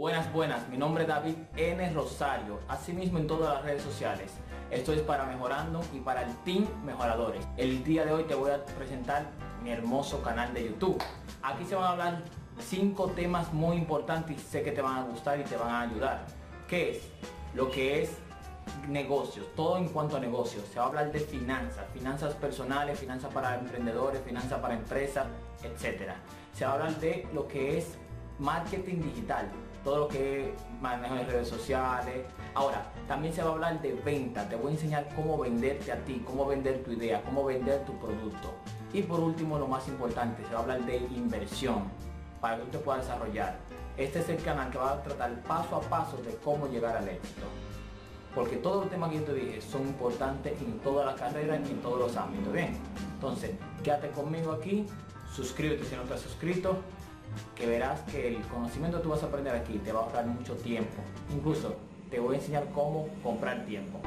Buenas, buenas, mi nombre es David N. Rosario, asimismo en todas las redes sociales. Esto es para Mejorando y para el Team Mejoradores. El día de hoy te voy a presentar mi hermoso canal de YouTube. Aquí se van a hablar cinco temas muy importantes y sé que te van a gustar y te van a ayudar. ¿Qué es? Lo que es negocios, todo en cuanto a negocios. Se va a hablar de finanzas, finanzas personales, finanzas para emprendedores, finanzas para empresas, etc. Se va a hablar de lo que es marketing digital, todo lo que manejo de redes sociales. Ahora, también se va a hablar de venta. Te voy a enseñar cómo venderte a ti, cómo vender tu idea, cómo vender tu producto. Y por último, lo más importante, se va a hablar de inversión para que tú te puedas desarrollar. Este es el canal que va a tratar paso a paso de cómo llegar al éxito. Porque todos los temas que yo te dije son importantes en toda la carrera y en todos los ámbitos. Bien, entonces quédate conmigo aquí, suscríbete si no te has suscrito, que verás que el conocimiento que tú vas a aprender aquí te va a ahorrar mucho tiempo. Incluso te voy a enseñar cómo comprar tiempo.